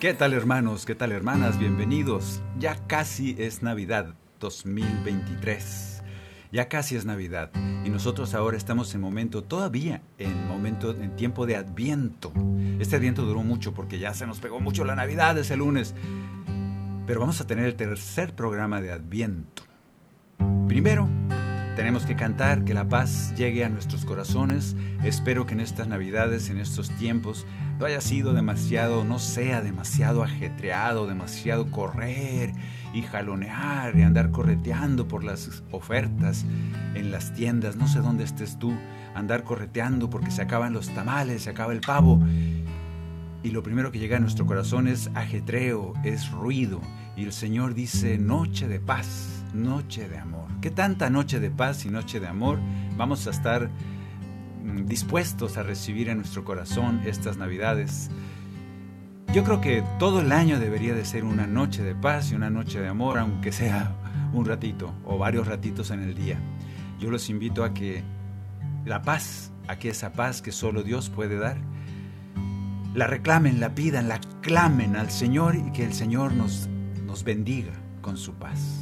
¿Qué tal hermanos? ¿Qué tal hermanas? Bienvenidos. Ya casi es Navidad 2023. Ya casi es Navidad y nosotros ahora estamos en momento todavía en momento en tiempo de Adviento. Este Adviento duró mucho porque ya se nos pegó mucho la Navidad ese lunes. Pero vamos a tener el tercer programa de Adviento. Primero, tenemos que cantar que la paz llegue a nuestros corazones. Espero que en estas Navidades, en estos tiempos, no haya sido demasiado, no sea demasiado ajetreado, demasiado correr y jalonear y andar correteando por las ofertas en las tiendas. No sé dónde estés tú, andar correteando porque se acaban los tamales, se acaba el pavo. Y lo primero que llega a nuestro corazón es ajetreo, es ruido. Y el Señor dice noche de paz, noche de amor. ¿Qué tanta noche de paz y noche de amor vamos a estar mm, dispuestos a recibir en nuestro corazón estas Navidades? Yo creo que todo el año debería de ser una noche de paz y una noche de amor, aunque sea un ratito o varios ratitos en el día. Yo los invito a que la paz, a que esa paz que solo Dios puede dar, la reclamen, la pidan, la clamen al Señor y que el Señor nos, nos bendiga con su paz.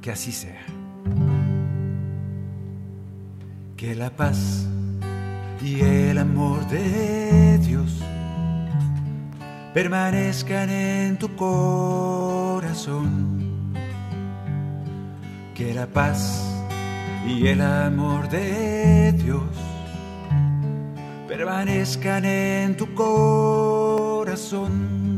Que así sea. Que la paz y el amor de Dios permanezcan en tu corazón. Que la paz y el amor de Dios permanezcan en tu corazón.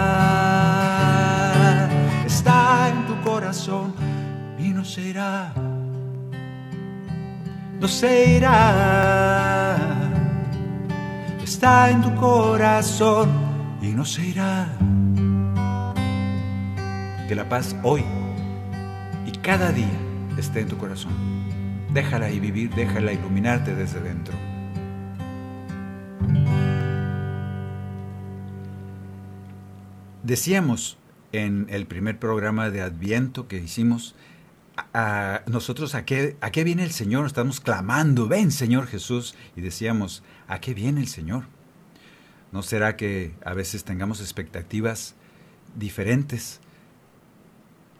No se irá. Está en tu corazón y no se irá. Que la paz hoy y cada día esté en tu corazón. Déjala y vivir, déjala iluminarte desde dentro. Decíamos en el primer programa de Adviento que hicimos, nosotros a qué, a qué viene el Señor, estamos clamando, ven Señor Jesús, y decíamos, ¿a qué viene el Señor? ¿No será que a veces tengamos expectativas diferentes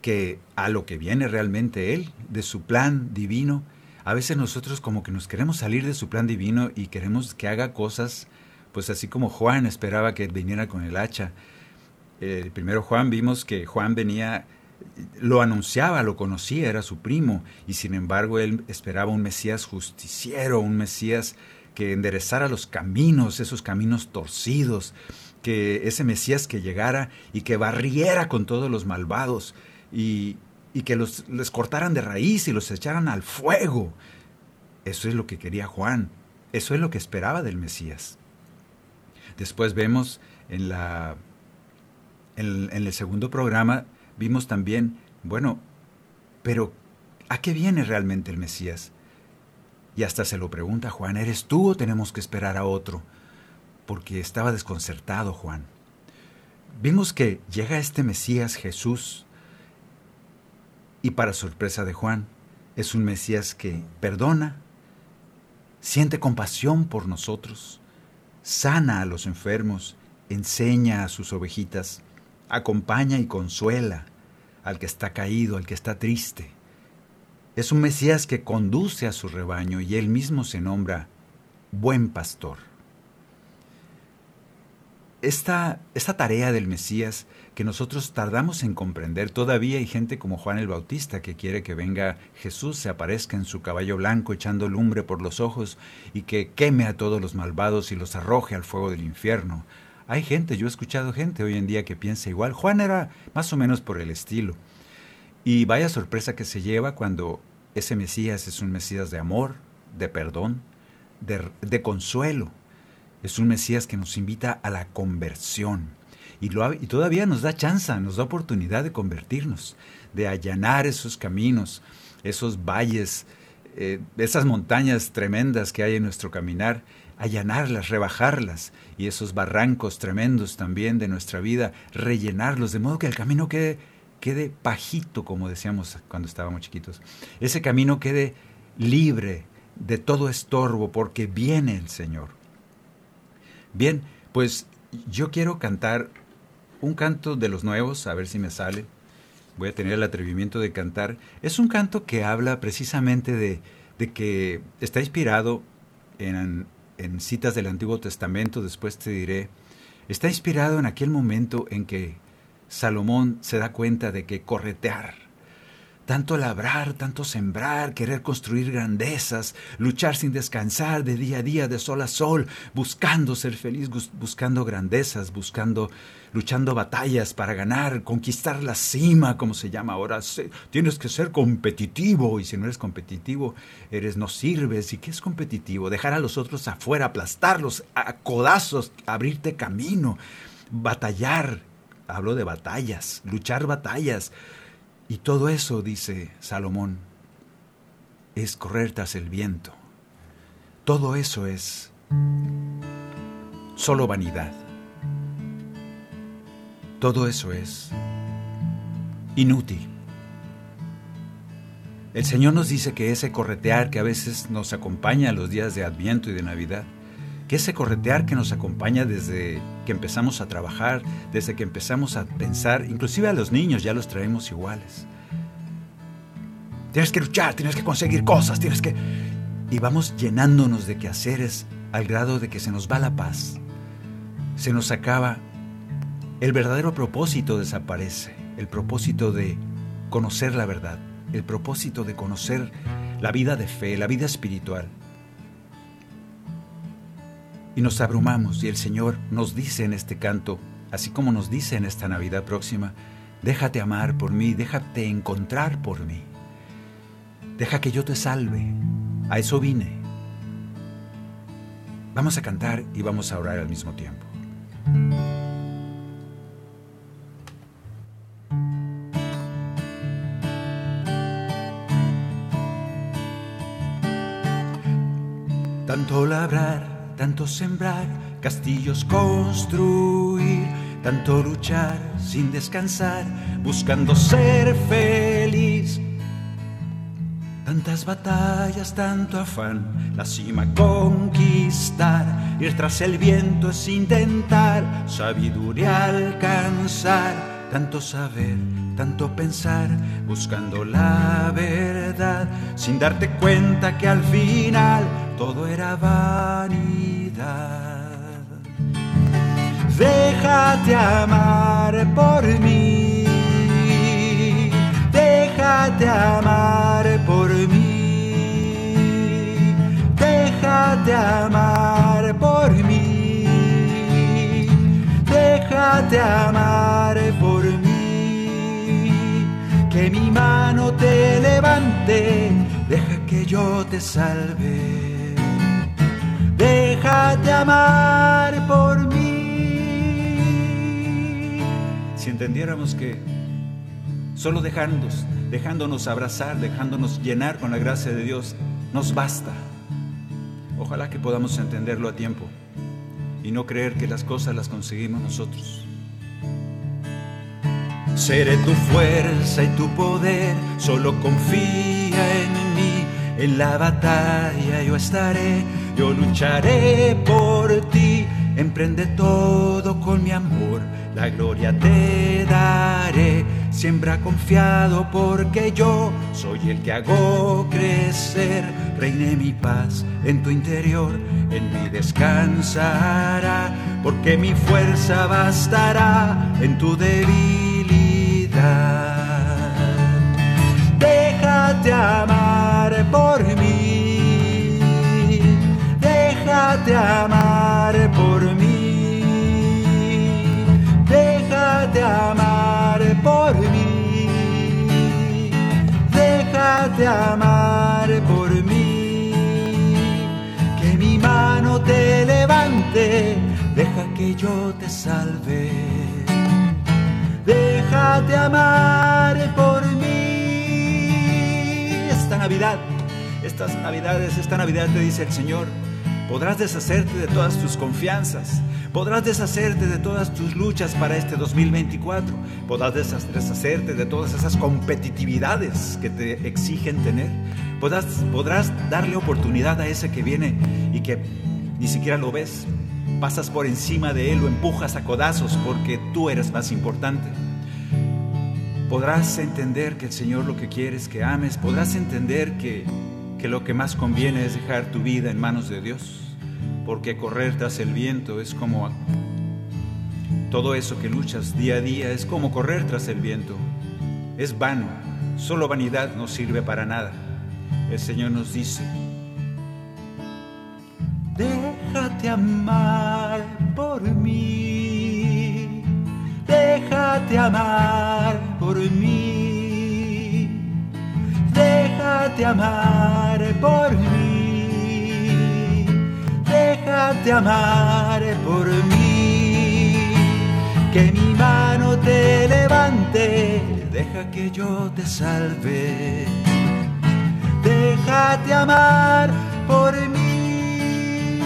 que a lo que viene realmente Él, de su plan divino? A veces nosotros como que nos queremos salir de su plan divino y queremos que haga cosas, pues así como Juan esperaba que viniera con el hacha. El primero Juan vimos que Juan venía, lo anunciaba, lo conocía, era su primo, y sin embargo él esperaba un Mesías justiciero, un Mesías que enderezara los caminos, esos caminos torcidos, que ese Mesías que llegara y que barriera con todos los malvados y, y que los, les cortaran de raíz y los echaran al fuego. Eso es lo que quería Juan, eso es lo que esperaba del Mesías. Después vemos en, la, en, en el segundo programa, vimos también, bueno, Pero, ¿a qué viene realmente el Mesías? Y hasta se lo pregunta Juan, ¿eres tú o tenemos que esperar a otro? Porque estaba desconcertado Juan. Vimos que llega este Mesías Jesús y para sorpresa de Juan, es un Mesías que perdona, siente compasión por nosotros, sana a los enfermos, enseña a sus ovejitas, acompaña y consuela al que está caído, al que está triste. Es un Mesías que conduce a su rebaño y él mismo se nombra buen pastor. Esta, esta tarea del Mesías que nosotros tardamos en comprender, todavía hay gente como Juan el Bautista que quiere que venga Jesús, se aparezca en su caballo blanco echando lumbre por los ojos y que queme a todos los malvados y los arroje al fuego del infierno. Hay gente, yo he escuchado gente hoy en día que piensa igual. Juan era más o menos por el estilo. Y vaya sorpresa que se lleva cuando ese Mesías es un Mesías de amor, de perdón, de, consuelo. Es un Mesías que nos invita a la conversión. Y, todavía nos da chance, nos da oportunidad de convertirnos, de allanar esos caminos, esos valles, eh, esas montañas tremendas que hay en nuestro caminar, allanarlas, rebajarlas, y esos barrancos tremendos también de nuestra vida, rellenarlos, de modo que el camino quede quede pajito, como decíamos cuando estábamos chiquitos. Ese camino quede libre de todo estorbo porque viene el Señor. Bien, pues yo quiero cantar un canto de los nuevos, a ver si me sale. Voy a tener el atrevimiento de cantar. Es un canto que habla precisamente de, de que está inspirado en, en citas del Antiguo Testamento, después te diré. Está inspirado en aquel momento en que Salomón se da cuenta de que corretear, tanto labrar, tanto sembrar, querer construir grandezas, luchar sin descansar de día a día, de sol a sol, buscando ser feliz, buscando grandezas, buscando, luchando batallas para ganar, conquistar la cima, como se llama ahora. Tienes que ser competitivo y si no eres competitivo, eres no sirves. ¿Y qué es competitivo? Dejar a los otros afuera, aplastarlos a codazos, abrirte camino, batallar Hablo de batallas, luchar batallas. Y todo eso, dice Salomón, es correr tras el viento. Todo eso es solo vanidad. Todo eso es inútil. El Señor nos dice que ese corretear que a veces nos acompaña los días de Adviento y de Navidad, que ese corretear que nos acompaña desde que empezamos a trabajar, desde que empezamos a pensar, inclusive a los niños ya los traemos iguales. Tienes que luchar, tienes que conseguir cosas, tienes que... Y vamos llenándonos de quehaceres al grado de que se nos va la paz. Se nos acaba. El verdadero propósito desaparece. El propósito de conocer la verdad. El propósito de conocer la vida de fe, la vida espiritual y nos abrumamos y el Señor nos dice en este canto, así como nos dice en esta Navidad próxima, déjate amar por mí, déjate encontrar por mí, deja que yo te salve, a eso vine. Vamos a cantar y vamos a orar al mismo tiempo. Tanto labrar tanto sembrar, castillos construir, tanto luchar sin descansar, buscando ser feliz. Tantas batallas, tanto afán, la cima conquistar, ir tras el viento es intentar, sabiduría alcanzar, tanto saber, tanto pensar, buscando la verdad, sin darte cuenta que al final todo era vanidad. Déjate amar por mí, déjate amar por mí, déjate amar por mí, déjate amar por mí, que mi mano te levante, deja que yo te salve déjate amar por mí. Si entendiéramos que solo dejándonos, dejándonos abrazar, dejándonos llenar con la gracia de Dios, nos basta. Ojalá que podamos entenderlo a tiempo y no creer que las cosas las conseguimos nosotros. Seré tu fuerza y tu poder, solo confía en mí, en la batalla yo estaré, yo lucharé por ti, emprende todo con mi amor, la gloria te daré, siembra confiado porque yo soy el que hago crecer, reine mi paz en tu interior, en mí descansará, porque mi fuerza bastará en tu debilidad. Déjate amar por mí, déjate amar por mí, déjate amar por mí, déjate amar por mí, que mi mano te levante, deja que yo te salve. Déjate amar por mí. Esta Navidad, estas Navidades, esta Navidad te dice el Señor, podrás deshacerte de todas tus confianzas, podrás deshacerte de todas tus luchas para este 2024, podrás deshacerte de todas esas competitividades que te exigen tener, podrás, podrás darle oportunidad a ese que viene y que ni siquiera lo ves, pasas por encima de él, lo empujas a codazos porque tú eres más importante. Podrás entender que el Señor lo que quiere es que ames, podrás entender que, que lo que más conviene es dejar tu vida en manos de Dios, porque correr tras el viento es como todo eso que luchas día a día, es como correr tras el viento, es vano, solo vanidad no sirve para nada. El Señor nos dice, Déjate amar por mí, déjate amar por mí, déjate amar por mí, déjate amar por mí, que mi mano te levante, deja que yo te salve, déjate amar por mí.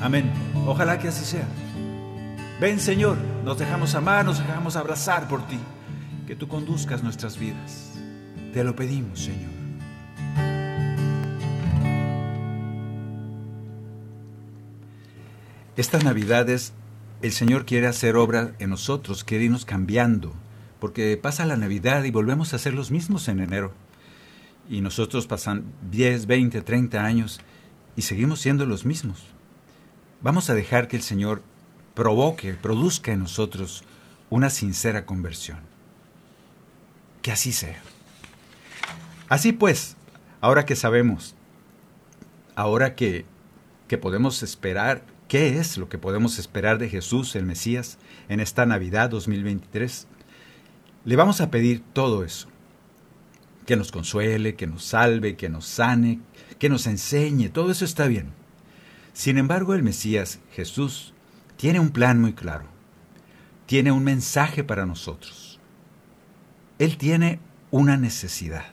Amén. Ojalá que así sea. Ven Señor, nos dejamos amar, nos dejamos abrazar por ti. Que tú conduzcas nuestras vidas. Te lo pedimos, Señor. Estas navidades el Señor quiere hacer obra en nosotros, quiere irnos cambiando, porque pasa la Navidad y volvemos a ser los mismos en enero. Y nosotros pasan 10, 20, 30 años y seguimos siendo los mismos. Vamos a dejar que el Señor provoque, produzca en nosotros una sincera conversión. Que así sea. Así pues, ahora que sabemos, ahora que, que podemos esperar, ¿qué es lo que podemos esperar de Jesús, el Mesías, en esta Navidad 2023? Le vamos a pedir todo eso. Que nos consuele, que nos salve, que nos sane, que nos enseñe, todo eso está bien. Sin embargo, el Mesías, Jesús, tiene un plan muy claro. Tiene un mensaje para nosotros. Él tiene una necesidad.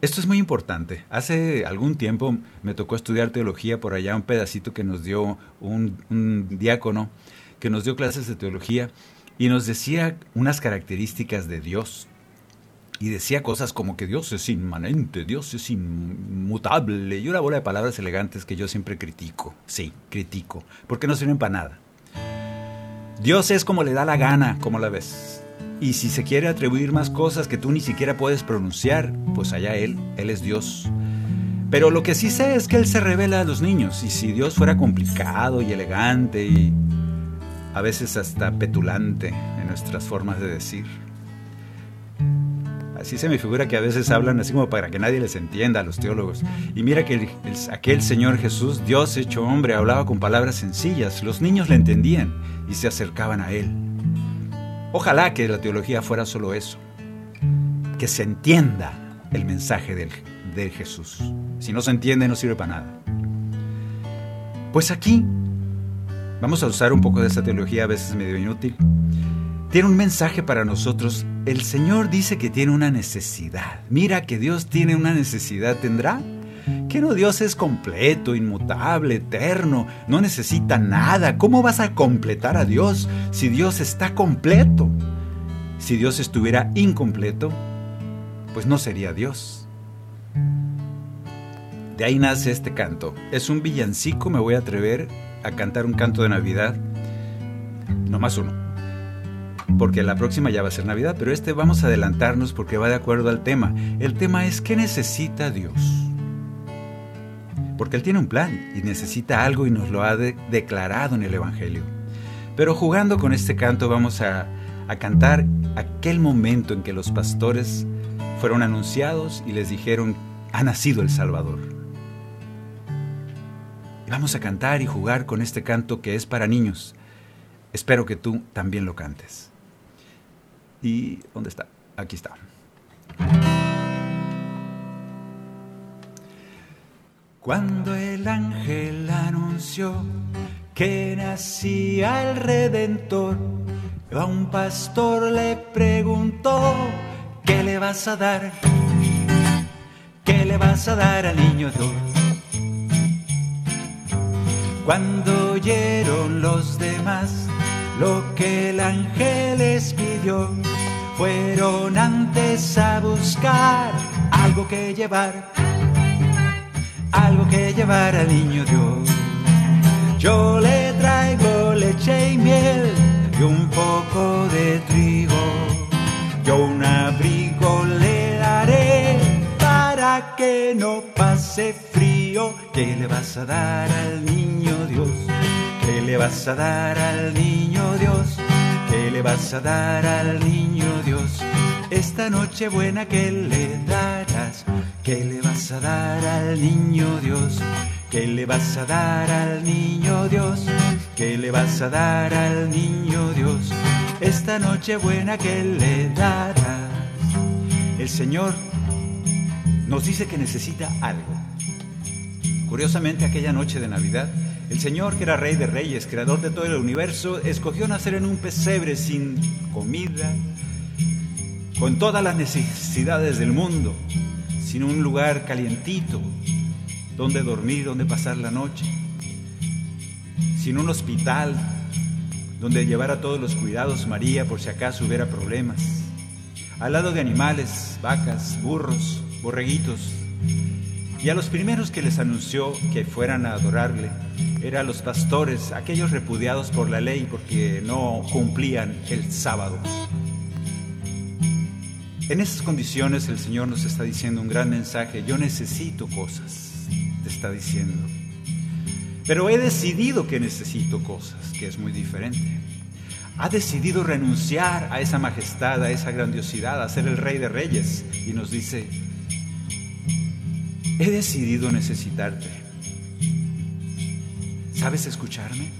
Esto es muy importante. Hace algún tiempo me tocó estudiar teología por allá, un pedacito que nos dio un, diácono, que nos dio clases de teología y nos decía unas características de Dios y decía cosas como que Dios es inmanente, Dios es inmutable y una bola de palabras elegantes que yo siempre critico. Sí, critico, porque no sirven para nada. Dios es como le da la gana, como la ves. Y si se quiere atribuir más cosas que tú ni siquiera puedes pronunciar, pues allá Él, Él es Dios. Pero lo que sí sé es que Él se revela a los niños. Y si Dios fuera complicado y elegante y a veces hasta petulante en nuestras formas de decir, Así se me figura que a veces hablan así como para que nadie les entienda a los teólogos. Y mira que aquel Señor Jesús, Dios hecho hombre, hablaba con palabras sencillas. Los niños le entendían y se acercaban a Él. Ojalá que la teología fuera solo eso. Que se entienda el mensaje de, Jesús. Si no se entiende no sirve para nada. Pues aquí vamos a usar un poco de esa teología a veces medio inútil. tiene un mensaje para nosotros. El Señor dice que tiene una necesidad. Mira que Dios tiene una necesidad, ¿tendrá? Que no Dios es completo, inmutable, eterno, no necesita nada. ¿Cómo vas a completar a Dios si Dios está completo? Si Dios estuviera incompleto, pues no sería Dios. De ahí nace este canto. Es un villancico, me voy a atrever a cantar un canto de Navidad. No más uno. Porque la próxima ya va a ser Navidad, pero este vamos a adelantarnos porque va de acuerdo al tema. El tema es ¿qué necesita Dios? Porque Él tiene un plan y necesita algo y nos lo ha declarado en el Evangelio. Pero jugando con este canto vamos a, a cantar aquel momento en que los pastores fueron anunciados y les dijeron, ha nacido el Salvador. Vamos a cantar y jugar con este canto que es para niños. Espero que tú también lo cantes. ¿Y dónde está? Aquí está. Cuando el ángel anunció que nacía el Redentor, a un pastor le preguntó, ¿qué le vas a dar? ¿Qué le vas a dar al niño Dios? Cuando oyeron los demás lo que el ángel les pidió, fueron antes a buscar algo que llevar, algo que llevar al niño Dios. Yo le traigo leche y miel y un poco de trigo. Yo un abrigo le daré para que no pase frío. ¿Qué le vas a dar al niño Dios? ¿Qué le vas a dar al niño Dios? ¿Qué le vas a dar al niño Dios? Esta noche buena que le darás. ¿Qué le vas a dar al niño Dios? ¿Qué le vas a dar al niño Dios? ¿Qué le vas a dar al niño Dios? Esta noche buena que le darás. El Señor nos dice que necesita algo. Curiosamente, aquella noche de Navidad, el Señor, que era Rey de Reyes, creador de todo el universo, escogió nacer en un pesebre sin comida, con todas las necesidades del mundo, sin un lugar calientito donde dormir, donde pasar la noche, sin un hospital donde llevara todos los cuidados María por si acaso hubiera problemas, al lado de animales, vacas, burros, borreguitos, y a los primeros que les anunció que fueran a adorarle eran los pastores, aquellos repudiados por la ley porque no cumplían el sábado. En esas condiciones el Señor nos está diciendo un gran mensaje, yo necesito cosas, te está diciendo. Pero he decidido que necesito cosas, que es muy diferente. Ha decidido renunciar a esa majestad, a esa grandiosidad, a ser el rey de reyes. Y nos dice, he decidido necesitarte. ¿Sabes escucharme?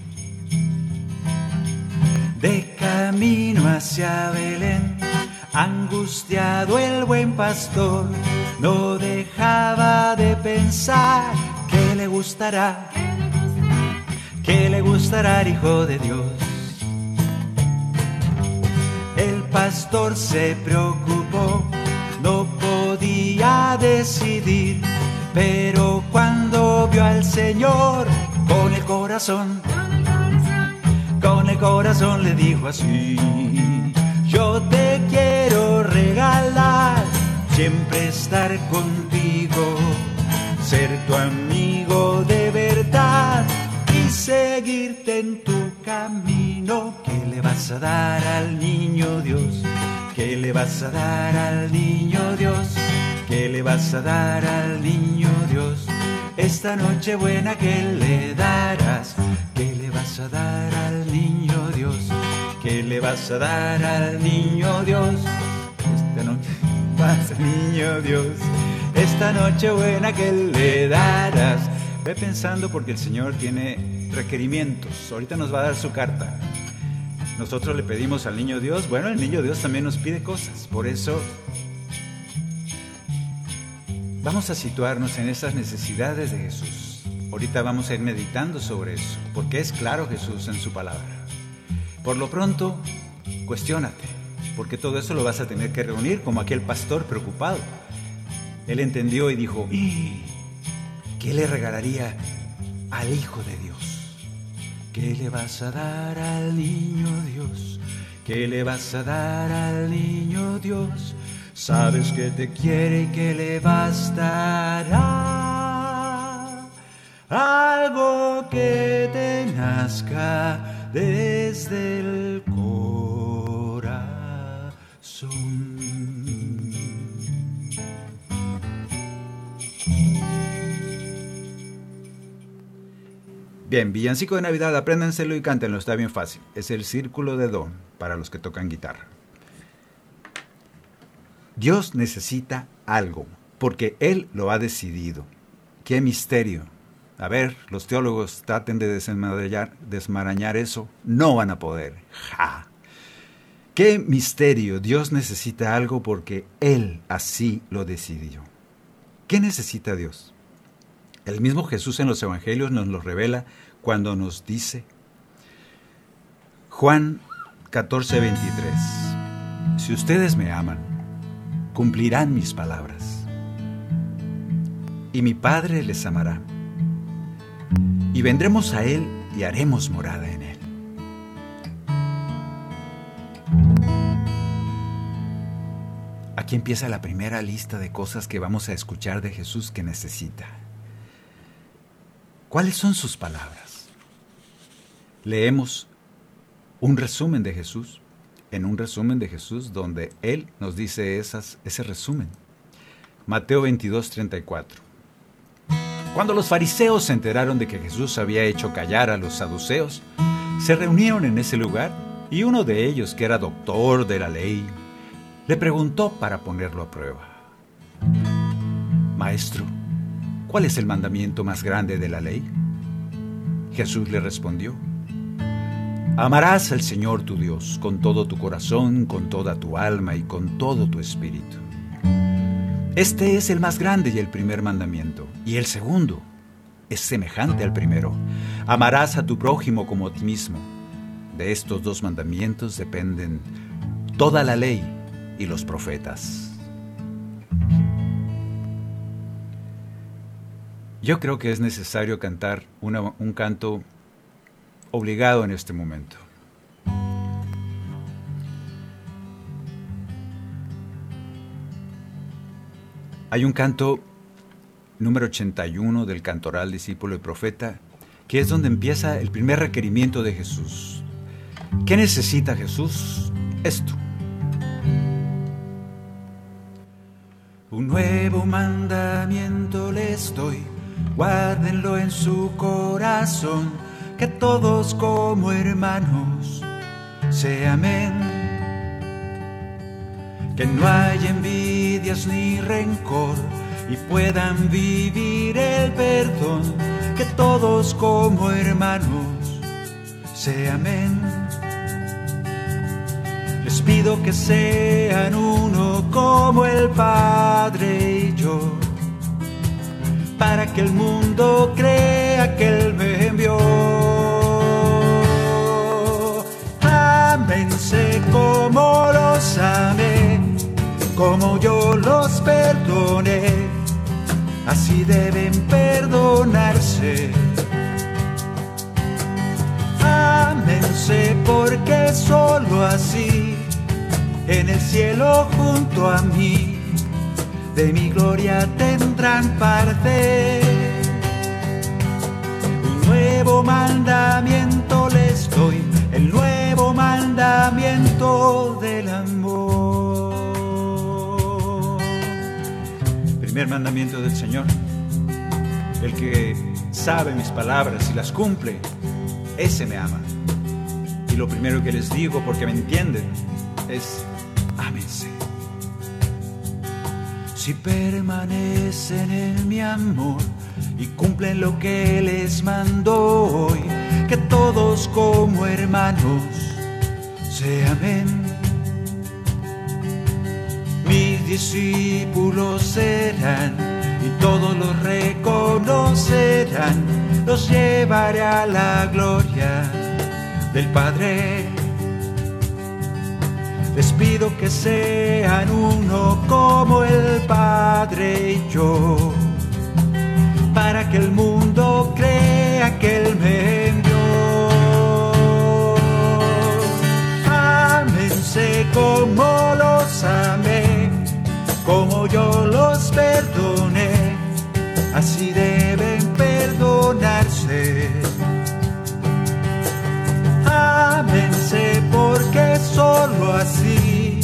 De camino hacia Belén, angustiado el buen pastor, no dejaba de pensar que le gustará, que le gustará el Hijo de Dios. El pastor se preocupó, no podía decidir, pero cuando vio al Señor con el corazón, con el corazón le dijo así, yo te quiero siempre estar contigo, ser tu amigo de verdad y seguirte en tu camino. ¿Qué le vas a dar al niño Dios? ¿Qué le vas a dar al niño Dios? ¿Qué le vas a dar al niño Dios? Esta noche buena que le darás, ¿qué le vas a dar al niño Dios? ¿Qué le vas a dar al niño Dios? Esta noche al niño Dios. Esta noche buena que le darás. Ve pensando porque el Señor tiene requerimientos. Ahorita nos va a dar su carta. Nosotros le pedimos al niño Dios. Bueno, el niño Dios también nos pide cosas. Por eso Vamos a situarnos en esas necesidades de Jesús. Ahorita vamos a ir meditando sobre eso, porque es claro Jesús en su palabra. Por lo pronto, Cuestiónate, porque todo eso lo vas a tener que reunir como aquel pastor preocupado. Él entendió y dijo, ¿qué le regalaría al Hijo de Dios? ¿Qué le vas a dar al niño Dios? ¿Qué le vas a dar al niño Dios? Sabes que te quiere y que le bastará algo que te nazca desde el corazón. Bien, villancico de Navidad, apréndanselo y cántenlo, está bien fácil. Es el círculo de don para los que tocan guitarra. Dios necesita algo, porque Él lo ha decidido. ¡Qué misterio! A ver, los teólogos traten de desmarañar eso. No van a poder. ¡Ja! ¡Qué misterio! Dios necesita algo porque Él así lo decidió. ¿Qué necesita Dios? El mismo Jesús en los Evangelios nos lo revela cuando nos dice, Juan 14, 23, si ustedes me aman, cumplirán mis palabras, y mi Padre les amará, y vendremos a Él y haremos morada en Él. Aquí empieza la primera lista de cosas que vamos a escuchar de Jesús que necesita. ¿Cuáles son sus palabras? Leemos un resumen de Jesús, en un resumen de Jesús donde Él nos dice esas, ese resumen. Mateo 22, 34. Cuando los fariseos se enteraron de que Jesús había hecho callar a los saduceos, se reunieron en ese lugar y uno de ellos, que era doctor de la ley, le preguntó para ponerlo a prueba. Maestro, ¿cuál es el mandamiento más grande de la ley? Jesús le respondió, Amarás al Señor tu Dios con todo tu corazón, con toda tu alma y con todo tu espíritu. Este es el más grande y el primer mandamiento. Y el segundo es semejante al primero. Amarás a tu prójimo como a ti mismo. De estos dos mandamientos dependen toda la ley y los profetas. Yo creo que es necesario cantar un canto obligado en este momento. Hay un canto número 81 del cantoral discípulo y profeta, que es donde empieza el primer requerimiento de Jesús. ¿Qué necesita Jesús? Esto. Un nuevo mandamiento les doy guárdenlo en su corazón, que todos como hermanos se amen. Que no haya envidias ni rencor y puedan vivir el perdón, que todos como hermanos se amen. Les pido que sean uno como el Padre y yo para que el mundo crea que Él me envió. Ámense como los amé, como yo los perdoné, así deben perdonarse. Porque solo así, en el cielo junto a mí, de mi gloria tendrán parte. Un nuevo mandamiento les doy, el nuevo mandamiento del amor. Primer mandamiento del Señor, el que sabe mis palabras y las cumple, ese me ama. Y lo primero que les digo, porque me entienden, es si permanecen en mi amor y cumplen lo que les mando hoy, que todos como hermanos se amen. Mis discípulos serán y todos los reconocerán, los llevaré a la gloria del Padre. Les pido que sean uno como el Padre y yo, para que el mundo crea que Él me envió. Como los amé, como yo los perdoné, así deben perdonarse. Solo así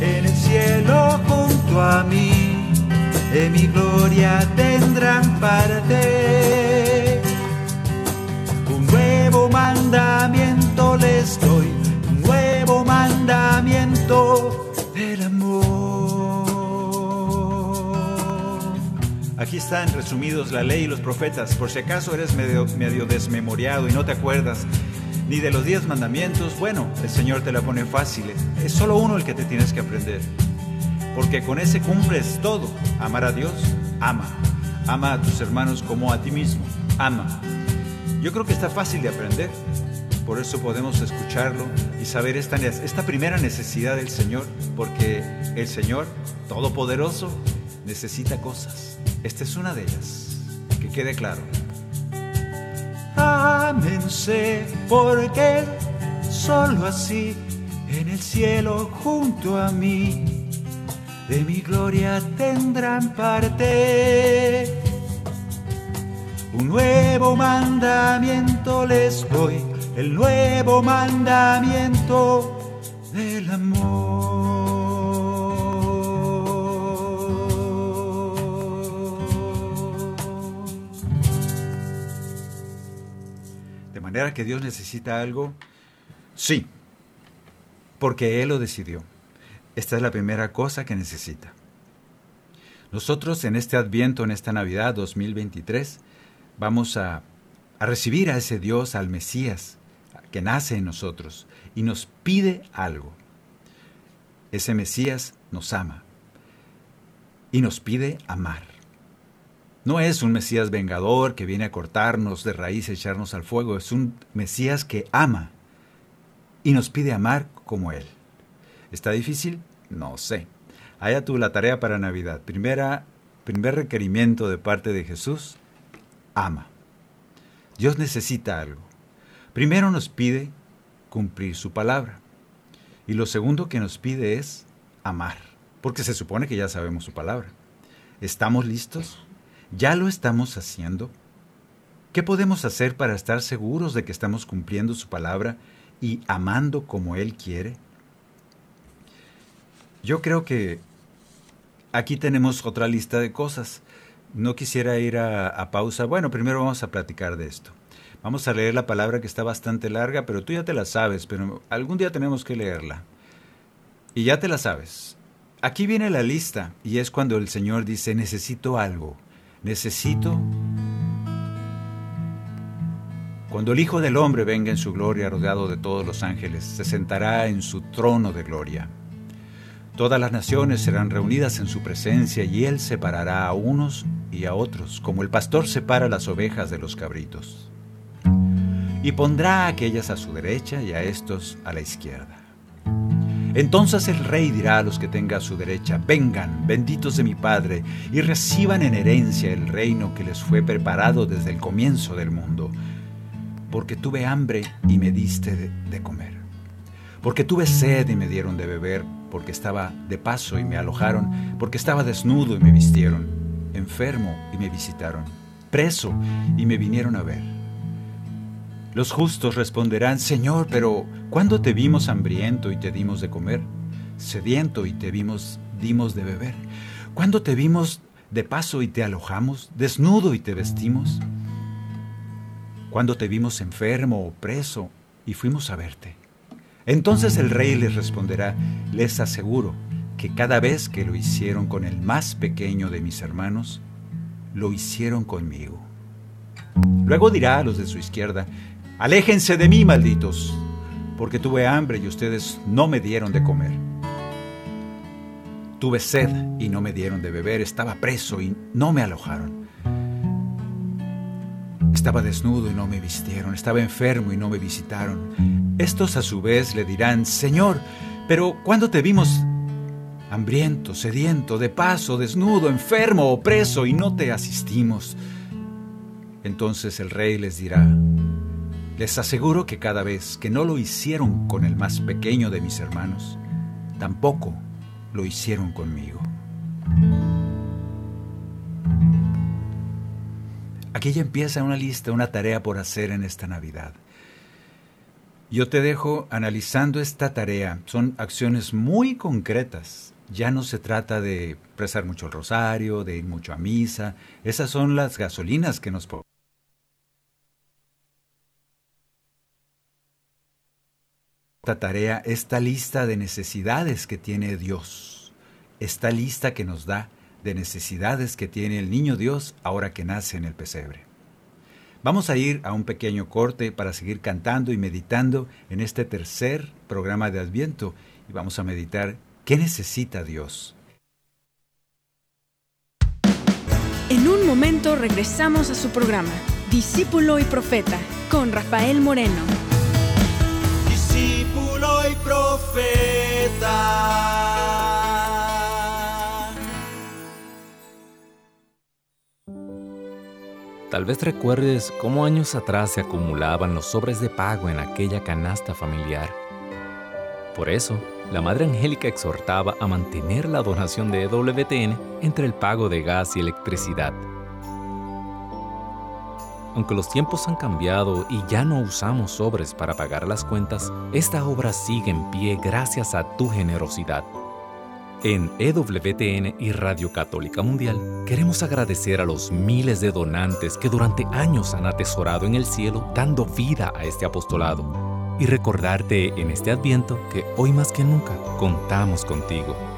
en el cielo junto a mí en mi gloria tendrán parte. Un nuevo mandamiento les doy, un nuevo mandamiento del amor. Aquí están resumidos la ley y los profetas, por si acaso eres medio desmemoriado y no te acuerdas ni de los diez mandamientos, bueno, el Señor te la pone fácil. Es solo uno el que te tienes que aprender. Porque con ese cumples todo. Amar a Dios, ama. Ama a tus hermanos como a ti mismo. Ama. Yo creo que está fácil de aprender. Por eso podemos escucharlo y saber esta, esta primera necesidad del Señor. Porque el Señor, Todopoderoso, necesita cosas. Esta es una de ellas. Que quede claro. Ámense porque solo así en el cielo junto a mí de mi gloria tendrán parte. Un nuevo mandamiento les doy, el nuevo mandamiento del amor. Manera que Dios necesita algo, sí, porque Él lo decidió. Esta es la primera cosa que necesita. Nosotros en este Adviento, en esta Navidad 2023, vamos a, a, recibir a ese Dios, al Mesías, que nace en nosotros y nos pide algo. Ese Mesías nos ama y nos pide amar. No es un Mesías vengador que viene a cortarnos de raíz, y echarnos al fuego, es un Mesías que ama y nos pide amar como Él. ¿Está difícil? No sé. Haya tú la tarea para Navidad. Primera, primer requerimiento de parte de Jesús, ama. Dios necesita algo. Primero nos pide cumplir su palabra. Y lo segundo que nos pide es amar, porque se supone que ya sabemos su palabra. ¿Estamos listos? ¿Ya lo estamos haciendo? ¿Qué podemos hacer para estar seguros de que estamos cumpliendo su palabra y amando como Él quiere? Yo creo que aquí tenemos otra lista de cosas. No quisiera ir a, pausa. Bueno, primero vamos a platicar de esto. Vamos a leer la palabra que está bastante larga, pero tú ya te la sabes, pero algún día tenemos que leerla. Y ya te la sabes. Aquí viene la lista y es cuando el Señor dice, necesito algo. Necesito... Cuando el Hijo del Hombre venga en su gloria rodeado de todos los ángeles, se sentará en su trono de gloria. Todas las naciones serán reunidas en su presencia y él separará a unos y a otros, como el pastor separa las ovejas de los cabritos. Y pondrá a aquellas a su derecha y a estos a la izquierda. Entonces el rey dirá a los que tenga a su derecha, vengan, benditos de mi Padre, y reciban en herencia el reino que les fue preparado desde el comienzo del mundo, porque tuve hambre y me diste de, de comer, porque tuve sed y me dieron de beber, porque estaba de paso y me alojaron, porque estaba desnudo y me vistieron, enfermo y me visitaron, preso y me vinieron a ver. Los justos responderán, Señor, pero ¿cuándo te vimos hambriento y te dimos de comer? Sediento y te vimos, dimos de beber. ¿Cuándo te vimos de paso y te alojamos? Desnudo y te vestimos. ¿Cuándo te vimos enfermo o preso y fuimos a verte? Entonces el rey les responderá, les aseguro que cada vez que lo hicieron con el más pequeño de mis hermanos, lo hicieron conmigo. Luego dirá a los de su izquierda, aléjense de mí, malditos, porque tuve hambre y ustedes no me dieron de comer. Tuve sed y no me dieron de beber, estaba preso y no me alojaron. Estaba desnudo y no me vistieron, estaba enfermo y no me visitaron. Estos a su vez le dirán, Señor, Pero cuando te vimos hambriento, sediento, de paso, desnudo, enfermo o preso y no te asistimos, entonces el rey les dirá, les aseguro que cada vez que no lo hicieron con el más pequeño de mis hermanos, tampoco lo hicieron conmigo. Aquí ya empieza una lista, una tarea por hacer en esta Navidad. Yo te dejo analizando esta tarea. Son acciones muy concretas. Ya no se trata de rezar mucho el rosario, de ir mucho a misa. Esas son las gasolinas que nos esta tarea, esta lista de necesidades que tiene Dios, esta lista que nos da de necesidades que tiene el niño Dios ahora que nace en el pesebre. Vamos a ir a un pequeño corte para seguir cantando y meditando en este tercer programa de Adviento y vamos a meditar qué necesita Dios. En un momento regresamos a su programa, Discípulo y Profeta, con Rafael Moreno. Profeta. Tal vez recuerdes cómo años atrás se acumulaban los sobres de pago en aquella canasta familiar. Por eso, la Madre Angélica exhortaba a mantener la donación de EWTN entre el pago de gas y electricidad. Aunque los tiempos han cambiado y ya no usamos sobres para pagar las cuentas, esta obra sigue en pie gracias a tu generosidad. En EWTN y Radio Católica Mundial queremos agradecer a los miles de donantes que durante años han atesorado en el cielo dando vida a este apostolado y recordarte en este adviento que hoy más que nunca contamos contigo.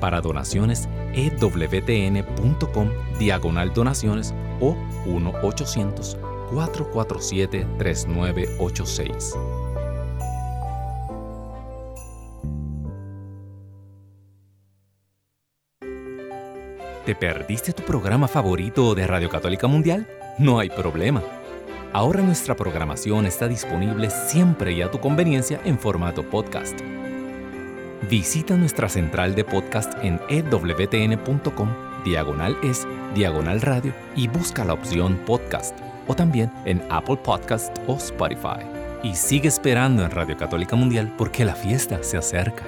Para donaciones, ewtn.com diagonal donaciones o 1-800-447-3986. ¿Te perdiste tu programa favorito de Radio Católica Mundial? No hay problema. Ahora nuestra programación está disponible siempre y a tu conveniencia en formato podcast. Visita nuestra central de podcast en ewtn.com, diagonal es, diagonal radio y busca la opción podcast o también en Apple Podcast o Spotify. Y sigue esperando en Radio Católica Mundial porque la fiesta se acerca.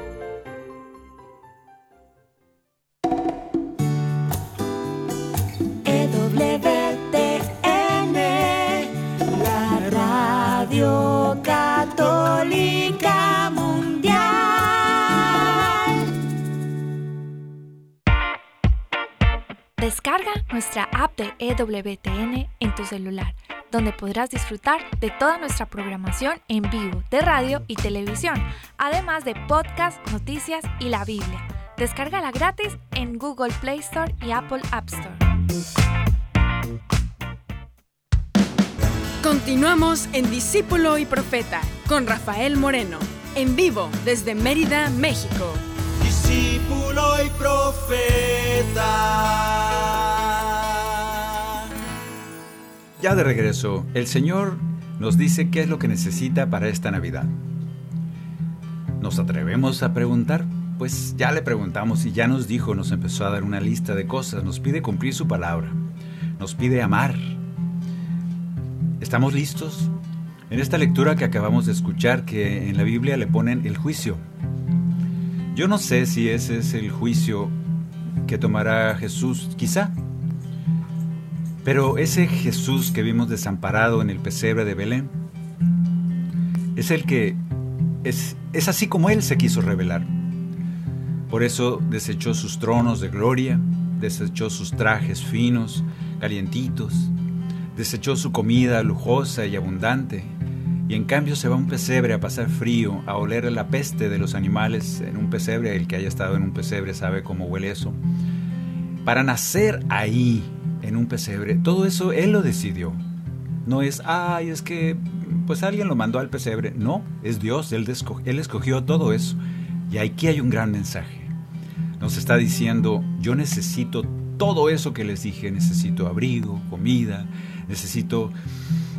EWTN en tu celular, donde podrás disfrutar de toda nuestra programación en vivo de radio y televisión, además de podcast, noticias y la Biblia. Descárgala gratis en Google Play Store y Apple App Store. Continuamos en Discípulo y Profeta con Rafael Moreno, en vivo desde Mérida, México. Discípulo y Profeta. Ya de regreso, el Señor nos dice qué es lo que necesita para esta Navidad. ¿Nos atrevemos a preguntar? Pues ya le preguntamos y ya nos dijo, nos empezó a dar una lista de cosas, nos pide cumplir su palabra, nos pide amar. ¿Estamos listos? En esta lectura que acabamos de escuchar, que en la Biblia le ponen el juicio. Yo no sé si ese es el juicio que tomará Jesús, quizá. Pero ese Jesús que vimos desamparado en el pesebre de Belén, es el que es, es así como Él se quiso revelar. Por eso desechó sus tronos de gloria, desechó sus trajes finos, calientitos, desechó su comida lujosa y abundante, y en cambio se va a un pesebre a pasar frío, a oler la peste de los animales en un pesebre, el que haya estado en un pesebre sabe cómo huele eso, para nacer ahí, en un pesebre, todo eso Él lo decidió. No es, ay, es que pues alguien lo mandó al pesebre. No, es Dios, Él, él escogió todo eso. Y aquí hay un gran mensaje. Nos está diciendo, yo necesito todo eso que les dije, necesito abrigo, comida, necesito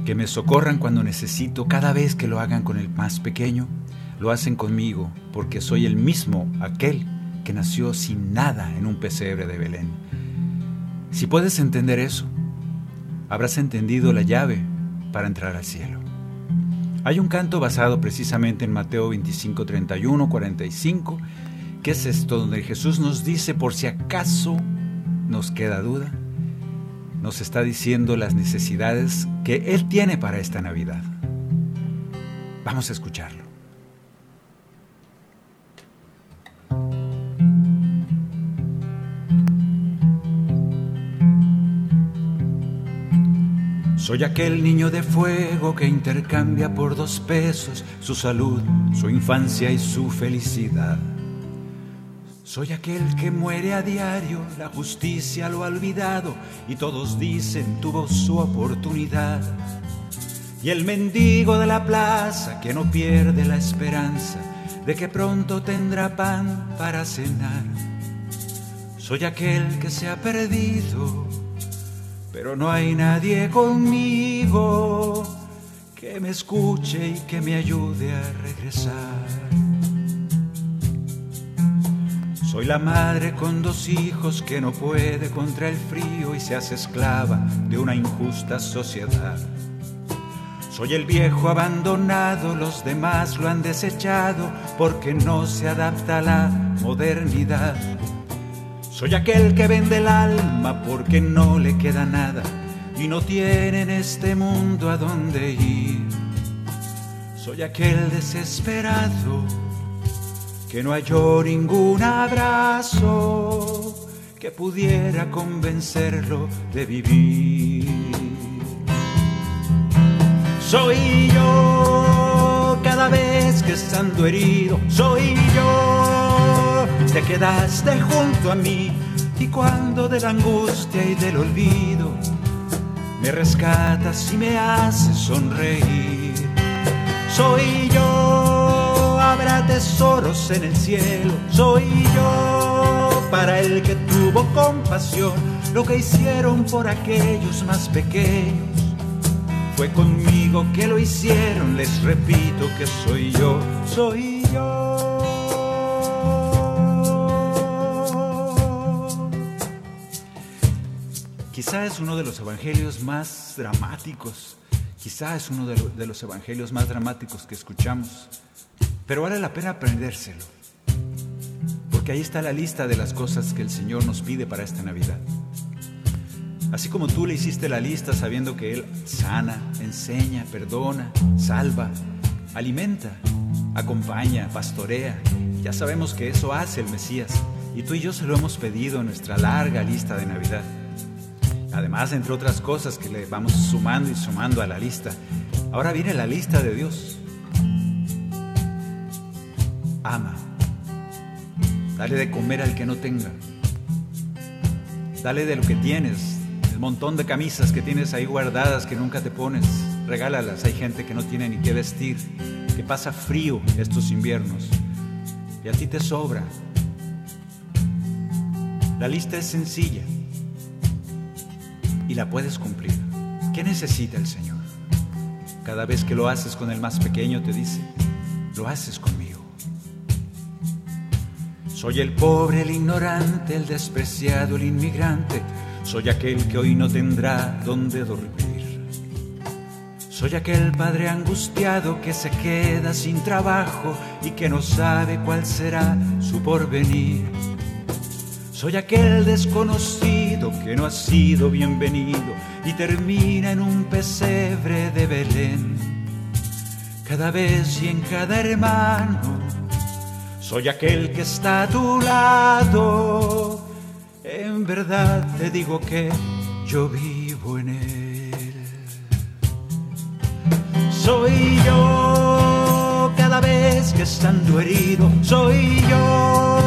que me socorran cuando necesito, cada vez que lo hagan con el más pequeño, lo hacen conmigo, porque soy el mismo, aquel que nació sin nada en un pesebre de Belén. Si puedes entender eso, habrás entendido la llave para entrar al cielo. Hay un canto basado precisamente en Mateo 25, 31, 45, que es esto donde Jesús nos dice, por si acaso nos queda duda, nos está diciendo las necesidades que Él tiene para esta Navidad. Vamos a escucharlo. Soy aquel niño de fuego que intercambia por dos pesos su salud, su infancia y su felicidad. Soy aquel que muere a diario, la justicia lo ha olvidado y todos dicen tuvo su oportunidad. Y el mendigo de la plaza que no pierde la esperanza de que pronto tendrá pan para cenar. Soy aquel que se ha perdido pero no hay nadie conmigo que me escuche y que me ayude a regresar. Soy la madre con dos hijos que no puede contra el frío y se hace esclava de una injusta sociedad. Soy el viejo abandonado, los demás lo han desechado porque no se adapta a la modernidad. Soy aquel que vende el alma porque no le queda nada y no tiene en este mundo a dónde ir. Soy aquel desesperado que no halló ningún abrazo que pudiera convencerlo de vivir. Soy yo cada vez que estando herido, soy yo te quedaste junto a mí y cuando de la angustia y del olvido me rescatas y me haces sonreír. Soy yo, habrá tesoros en el cielo, soy yo para el que tuvo compasión, lo que hicieron por aquellos más pequeños. Fue conmigo que lo hicieron, les repito que soy yo, soy yo. Quizá es uno de los evangelios más dramáticos, quizá es uno de, los evangelios más dramáticos que escuchamos, pero vale la pena aprendérselo, porque ahí está la lista de las cosas que el Señor nos pide para esta Navidad. Así como tú le hiciste la lista sabiendo que Él sana, enseña, perdona, salva, alimenta, acompaña, pastorea, ya sabemos que eso hace el Mesías. Y tú y yo se lo hemos pedido en nuestra larga lista de Navidad. Además, entre otras cosas que le vamos sumando y sumando a la lista, ahora viene la lista de Dios. Ama. Dale de comer al que no tenga. Dale de lo que tienes, el montón de camisas que tienes ahí guardadas que nunca te pones. Regálalas. Hay gente que no tiene ni qué vestir, que pasa frío estos inviernos. Y a ti te sobra. La lista es sencilla y la puedes cumplir. ¿Qué necesita el Señor? Cada vez que lo haces con el más pequeño te dice, lo haces conmigo. Soy el pobre, el ignorante, el despreciado, el inmigrante. Soy aquel que hoy no tendrá donde dormir. Soy aquel padre angustiado que se queda sin trabajo y que no sabe cuál será su porvenir. Soy aquel desconocido que no ha sido bienvenido y termina en un pesebre de Belén. Cada vez y en cada hermano, soy aquel que está a tu lado. En verdad te digo que yo vivo en él. Soy yo cada vez que estando herido, soy yo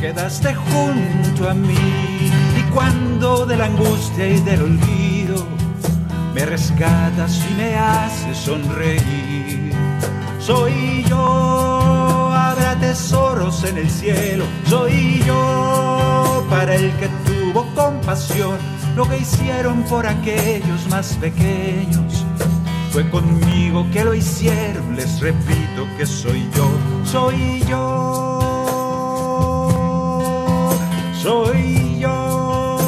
quedaste junto a mí y cuando de la angustia y del olvido me rescatas y me haces sonreír. Soy yo, habrá tesoros en el cielo, soy yo para el que tuvo compasión, lo que hicieron por aquellos más pequeños. Fue conmigo que lo hicieron, les repito que soy yo, soy yo, soy yo.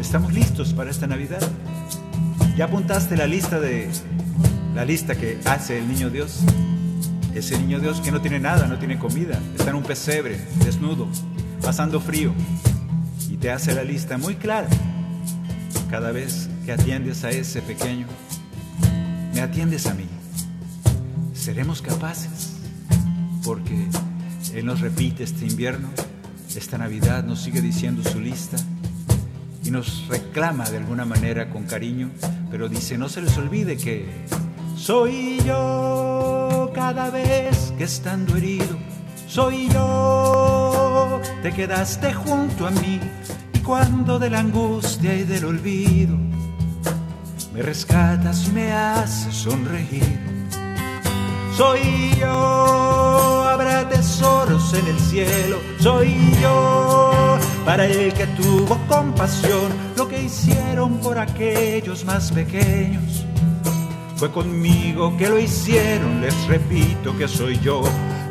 ¿Estamos listos para esta Navidad? ¿Ya apuntaste la lista de la lista que hace el niño Dios? Ese niño Dios que no tiene nada, no tiene comida, está en un pesebre, desnudo, pasando frío, y te hace la lista muy clara. Cada vez que atiendes a ese pequeño, me atiendes a mí. Seremos capaces, porque Él nos repite este invierno, esta Navidad nos sigue diciendo su lista y nos reclama de alguna manera con cariño, pero dice, no se les olvide que soy yo cada vez que estando herido, soy yo, te quedaste junto a mí y cuando de la angustia y del olvido me rescatas y me haces sonreír. Soy yo, habrá tesoros en el cielo, soy yo, para el que tuvo compasión, lo que hicieron por aquellos más pequeños. Fue conmigo que lo hicieron, les repito que soy yo,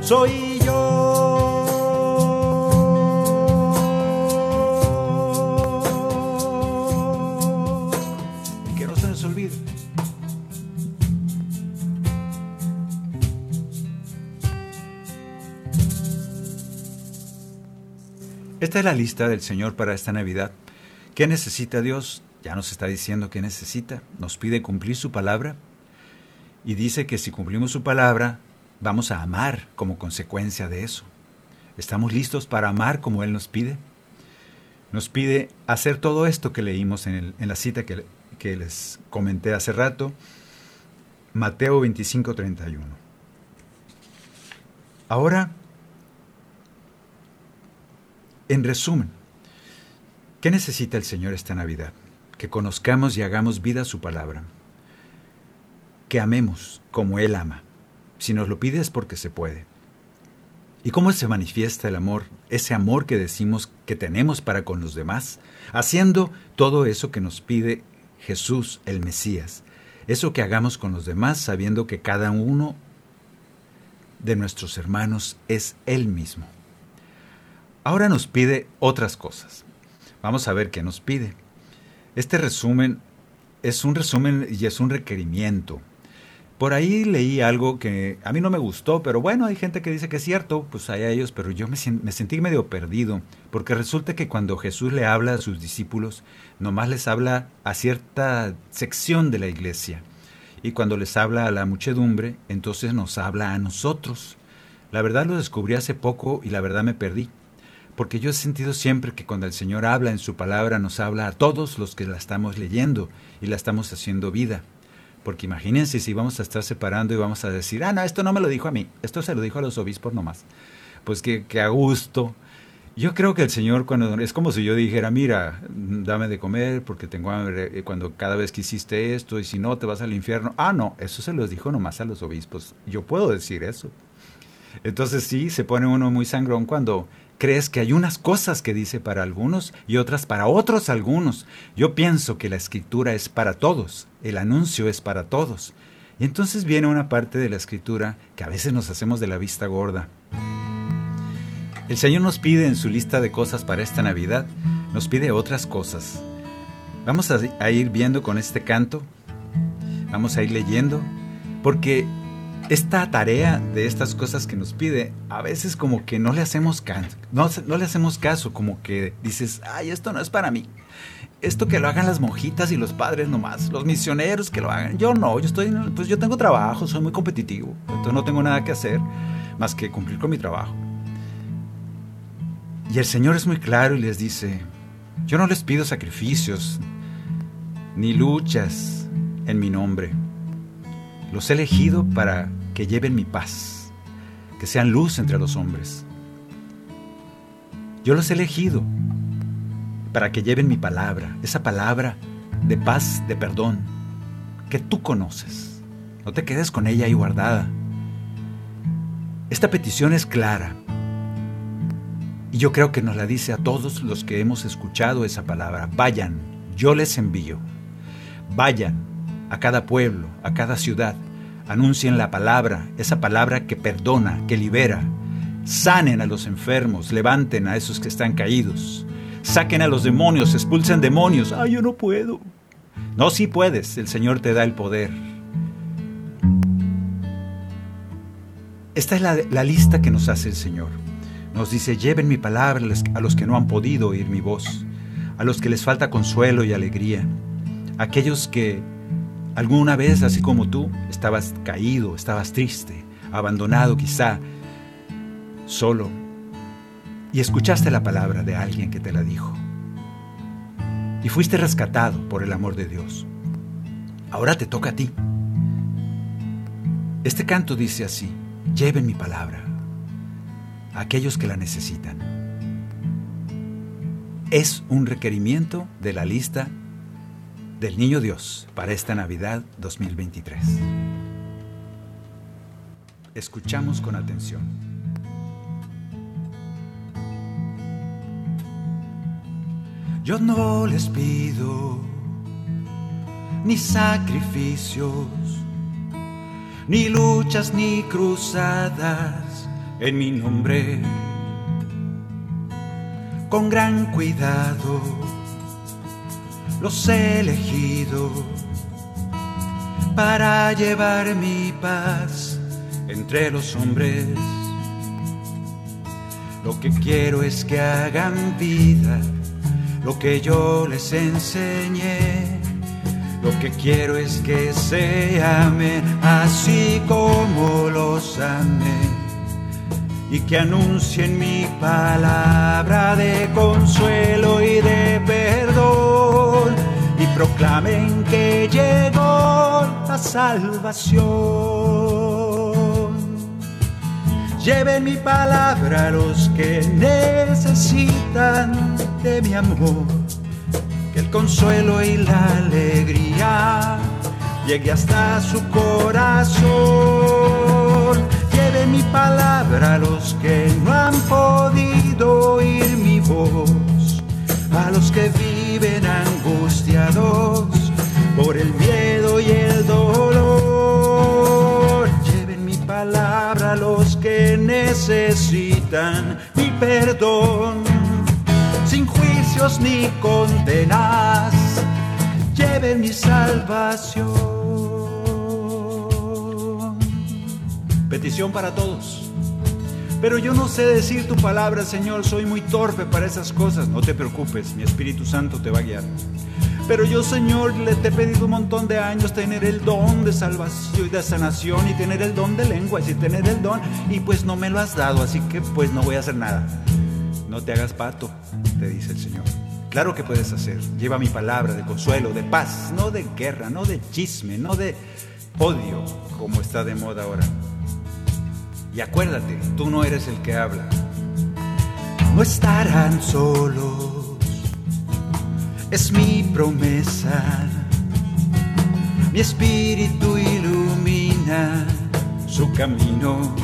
soy yo. Esta es la lista del Señor para esta Navidad. ¿Qué necesita Dios? Ya nos está diciendo qué necesita. Nos pide cumplir su palabra y dice que si cumplimos su palabra, vamos a amar como consecuencia de eso. ¿Estamos listos para amar como Él nos pide? Nos pide hacer todo esto que leímos en, la cita que, que les comenté hace rato, Mateo 25, 31. Ahora, en resumen, ¿qué necesita el Señor esta Navidad? Que conozcamos y hagamos vida a su palabra. Que amemos como Él ama. Si nos lo pide es porque se puede. ¿Y cómo se manifiesta el amor? Ese amor que decimos que tenemos para con los demás, haciendo todo eso que nos pide Jesús, el Mesías. Eso que hagamos con los demás sabiendo que cada uno de nuestros hermanos es Él mismo. Ahora nos pide otras cosas. Vamos a ver qué nos pide. Este resumen es un resumen y es un requerimiento. Por ahí leí algo que a mí no me gustó, pero bueno, hay gente que dice que es cierto, pues hay a ellos, pero yo me, me sentí medio perdido, porque resulta que cuando Jesús le habla a sus discípulos, nomás les habla a cierta sección de la iglesia. Y cuando les habla a la muchedumbre, entonces nos habla a nosotros. La verdad lo descubrí hace poco y la verdad me perdí. Porque yo he sentido siempre que cuando el Señor habla en su palabra, nos habla a todos los que la estamos leyendo y la estamos haciendo vida. Porque imagínense si vamos a estar separando y vamos a decir, ah, no, esto no me lo dijo a mí, esto se lo dijo a los obispos nomás. Pues que, a gusto. Yo creo que el Señor, cuando es como si yo dijera, mira, dame de comer porque tengo hambre, eh, cuando cada vez que hiciste esto y si no te vas al infierno. Ah, no, eso se los dijo nomás a los obispos. Yo puedo decir eso. Entonces sí, se pone uno muy sangrón cuando crees que hay unas cosas que dice para algunos y otras para otros algunos. Yo pienso que la escritura es para todos, el anuncio es para todos. Y entonces viene una parte de la escritura que a veces nos hacemos de la vista gorda. El Señor nos pide en su lista de cosas para esta Navidad, nos pide otras cosas. Vamos a, ir viendo con este canto, vamos a ir leyendo, porque esta tarea de estas cosas que nos pide, a veces como que no le hacemos caso, no, le hacemos caso, como que dices, ay, esto no es para mí. Esto que lo hagan las monjitas y los padres nomás, los misioneros que lo hagan. Yo no, yo estoy, pues yo tengo trabajo, soy muy competitivo, entonces no tengo nada que hacer más que cumplir con mi trabajo. Y el Señor es muy claro y les dice, yo no les pido sacrificios ni luchas en mi nombre. Los he elegido para que lleven mi paz, que sean luz entre los hombres. Yo los he elegido para que lleven mi palabra, esa palabra de paz, de perdón, que tú conoces. No te quedes con ella ahí guardada. Esta petición es clara. Y yo creo que nos la dice a todos los que hemos escuchado esa palabra. Vayan, yo les envío. Vayan a cada pueblo, a cada ciudad. Anuncien la palabra, esa palabra que perdona, que libera. Sanen a los enfermos, levanten a esos que están caídos. Saquen a los demonios, expulsen demonios. Ay, yo no puedo. No, sí puedes, el Señor te da el poder. Esta es la, la lista que nos hace el Señor. Nos dice, lleven mi palabra a los que no han podido oír mi voz, a los que les falta consuelo y alegría, aquellos que alguna vez, así como tú, estabas caído, estabas triste, abandonado quizá, solo, y escuchaste la palabra de alguien que te la dijo. Y fuiste rescatado por el amor de Dios. Ahora te toca a ti. Este canto dice así, lleven mi palabra aquellos que la necesitan. Es un requerimiento de la lista del Niño Dios para esta Navidad 2023. Escuchamos con atención. Yo no les pido ni sacrificios, ni luchas, ni cruzadas en mi nombre. Con gran cuidado los he elegido para llevar mi paz entre los hombres. Lo que quiero es que hagan vida lo que yo les enseñé. Lo que quiero es que se amen así como los amé y que anuncien mi palabra de consuelo y de perdón proclamen que llegó la salvación. Lleven mi palabra a los que necesitan de mi amor, que el consuelo y la alegría llegue hasta su corazón. Lleve mi palabra a los que no han podido oír mi voz, a los que viven angustiados por el miedo y el dolor. Lleven mi palabra a los que necesitan mi perdón, sin juicios ni condenas. Lleven mi salvación. Petición para todos. Pero yo no sé decir tu palabra, Señor, soy muy torpe para esas cosas. No te preocupes, mi Espíritu Santo te va a guiar. Pero yo, Señor, le te he pedido un montón de años tener el don de salvación y de sanación y tener el don de lengua y tener el don y pues no me lo has dado, así que pues no voy a hacer nada. No te hagas pato, te dice el Señor. Claro que puedes hacer. Lleva mi palabra de consuelo, de paz, no de guerra, no de chisme, no de odio, como está de moda ahora. Y acuérdate, tú no eres el que habla. No estarán solos, es mi promesa. Mi espíritu ilumina su camino.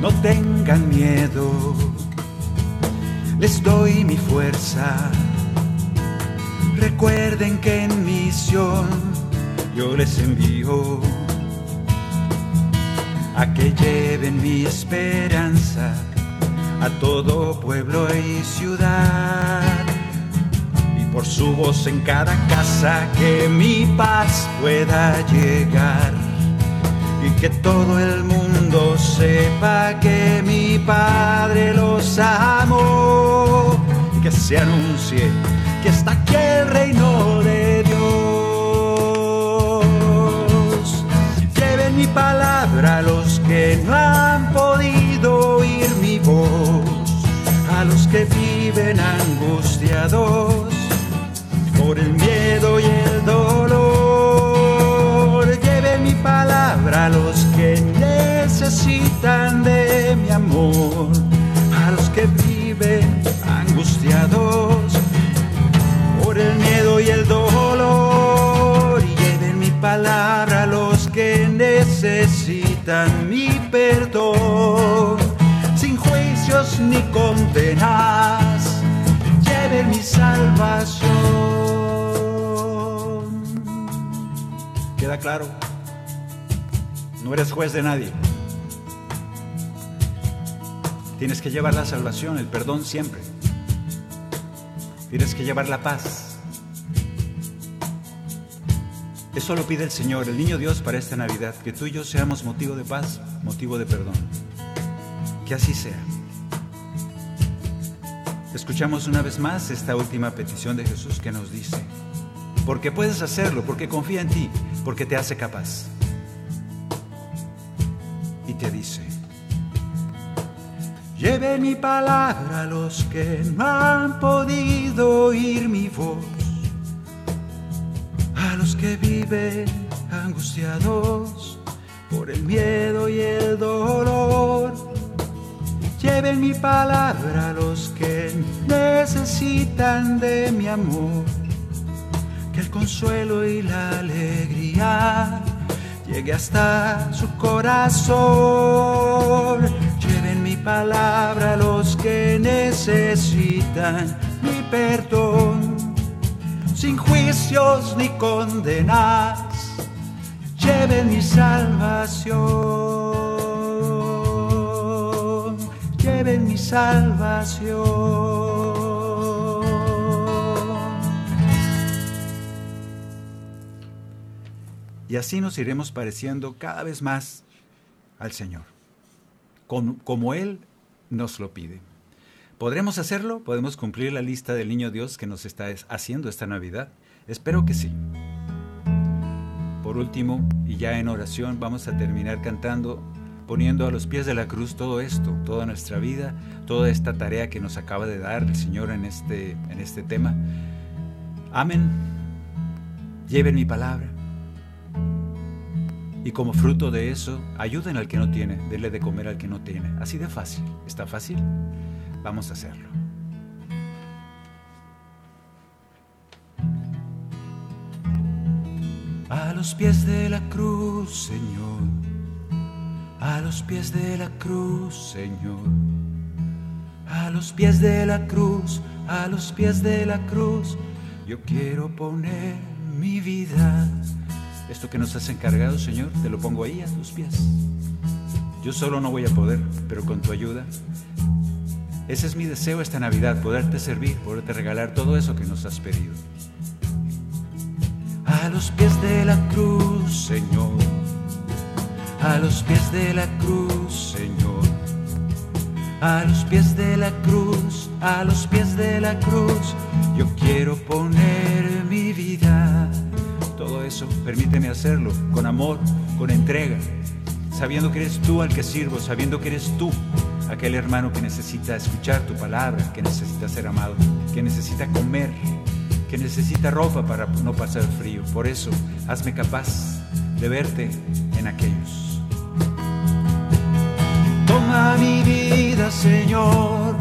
No tengan miedo, les doy mi fuerza. Recuerden que en misión yo les envío a que lleven mi esperanza a todo pueblo y ciudad. Y por su voz en cada casa que mi paz pueda llegar. Y que todo el mundo sepa que mi Padre los amó. Que se anuncie que está aquí el reino de Dios. Mi palabra a los que no han podido oír mi voz, a los que viven angustiados por el miedo y el dolor. Lleve mi palabra a los que necesitan de mi amor, a los que viven angustiados por el miedo y el dolor. Necesitan mi perdón, sin juicio condenas, lleve mi salvación. ¿Queda claro? No eres juez de nadie. Tienes que llevar la salvación, el perdón siempre. Tienes que llevar la paz. Eso lo pide el Señor, el niño Dios para esta Navidad, que tú y yo seamos motivo de paz, motivo de perdón. Que así sea. Escuchamos una vez más esta última petición de Jesús que nos dice, porque puedes hacerlo, porque confía en ti, porque te hace capaz. Y te dice, lleve mi palabra a los que no han podido oír mi voz, que viven angustiados por el miedo y el dolor Lleven mi palabra a los que necesitan de mi amor. Que el consuelo y la alegría llegue hasta su corazón. Lleven mi palabra a los que necesitan mi perdón. Sin juicios ni condenas, lleven mi salvación lleven mi salvación. Y así nos iremos pareciendo cada vez más al Señor, como, Él nos lo pide. ¿Podremos hacerlo? ¿Podemos cumplir la lista del niño Dios que nos está haciendo esta Navidad? Espero que sí. Por último, y ya en oración, vamos a terminar cantando poniendo a los pies de la cruz todo esto, toda nuestra vida, toda esta tarea que nos acaba de dar el Señor en este, en este tema. Amén. Lleven mi palabra. Y como fruto de eso, ayuden al que no tiene, denle de comer al que no tiene. Así de fácil. ¿Está fácil? Vamos a hacerlo. A los pies de la cruz, Señor a los pies de la cruz, Señor. A los pies de la cruz, a los pies de la cruz, yo quiero poner mi vida. Esto que nos has encargado, Señor, te lo pongo ahí a tus pies. Yo solo no voy a poder, pero con tu ayuda. Ese es mi deseo esta Navidad, poderte servir, poderte regalar todo eso que nos has pedido. A los pies de la cruz, Señor a los pies de la cruz, Señor. A los pies de la cruz, a los pies de la cruz, yo quiero poner mi vida. Todo eso, permíteme hacerlo con amor, con entrega, sabiendo que eres tú al que sirvo, sabiendo que eres tú aquel hermano que necesita escuchar tu palabra, que necesita ser amado, que necesita comer, que necesita ropa para no pasar frío. Por eso, hazme capaz de verte en aquellos. Toma mi vida, Señor.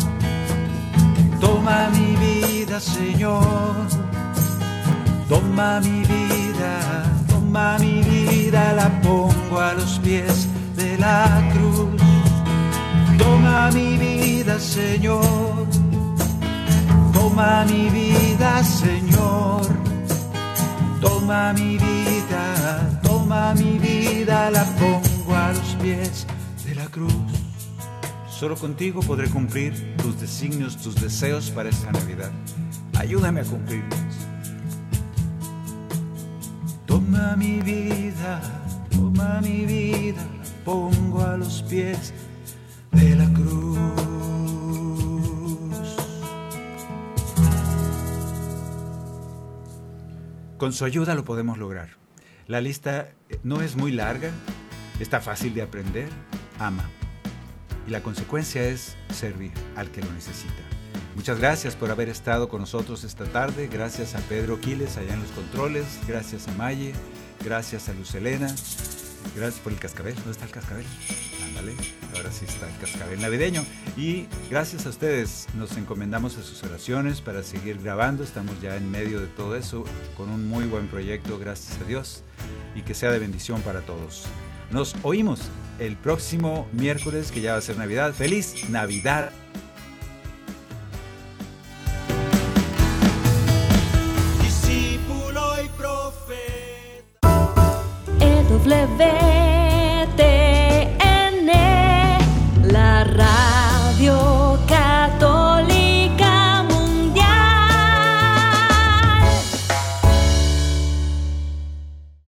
Toma mi vida, Señor. Toma mi vida, toma mi vida, la pongo a los pies de la Señor. Toma mi vida, Señor. Toma mi vida, toma mi vida, la pongo a los pies de la cruz. Solo contigo podré cumplir tus designios, tus deseos para esta Navidad. Ayúdame a cumplirlos. Toma mi vida, toma mi vida, la pongo a los pies de Con su ayuda lo podemos lograr. La lista no es muy larga, está fácil de aprender. Ama y la consecuencia es servir al que lo necesita. Muchas gracias por haber estado con nosotros esta tarde. Gracias a Pedro Quiles allá en los controles. Gracias a Maye. Gracias a Luz Elena. Gracias por el cascabel. ¿Dónde está el cascabel? Ahora sí está el cascabel navideño. Y gracias a ustedes nos encomendamos a sus oraciones para seguir grabando. Estamos ya en medio de todo eso con un muy buen proyecto, gracias a Dios. Y que sea de bendición para todos. Nos oímos el próximo miércoles, que ya va a ser Navidad. ¡Feliz Navidad! Discípulo y profeta.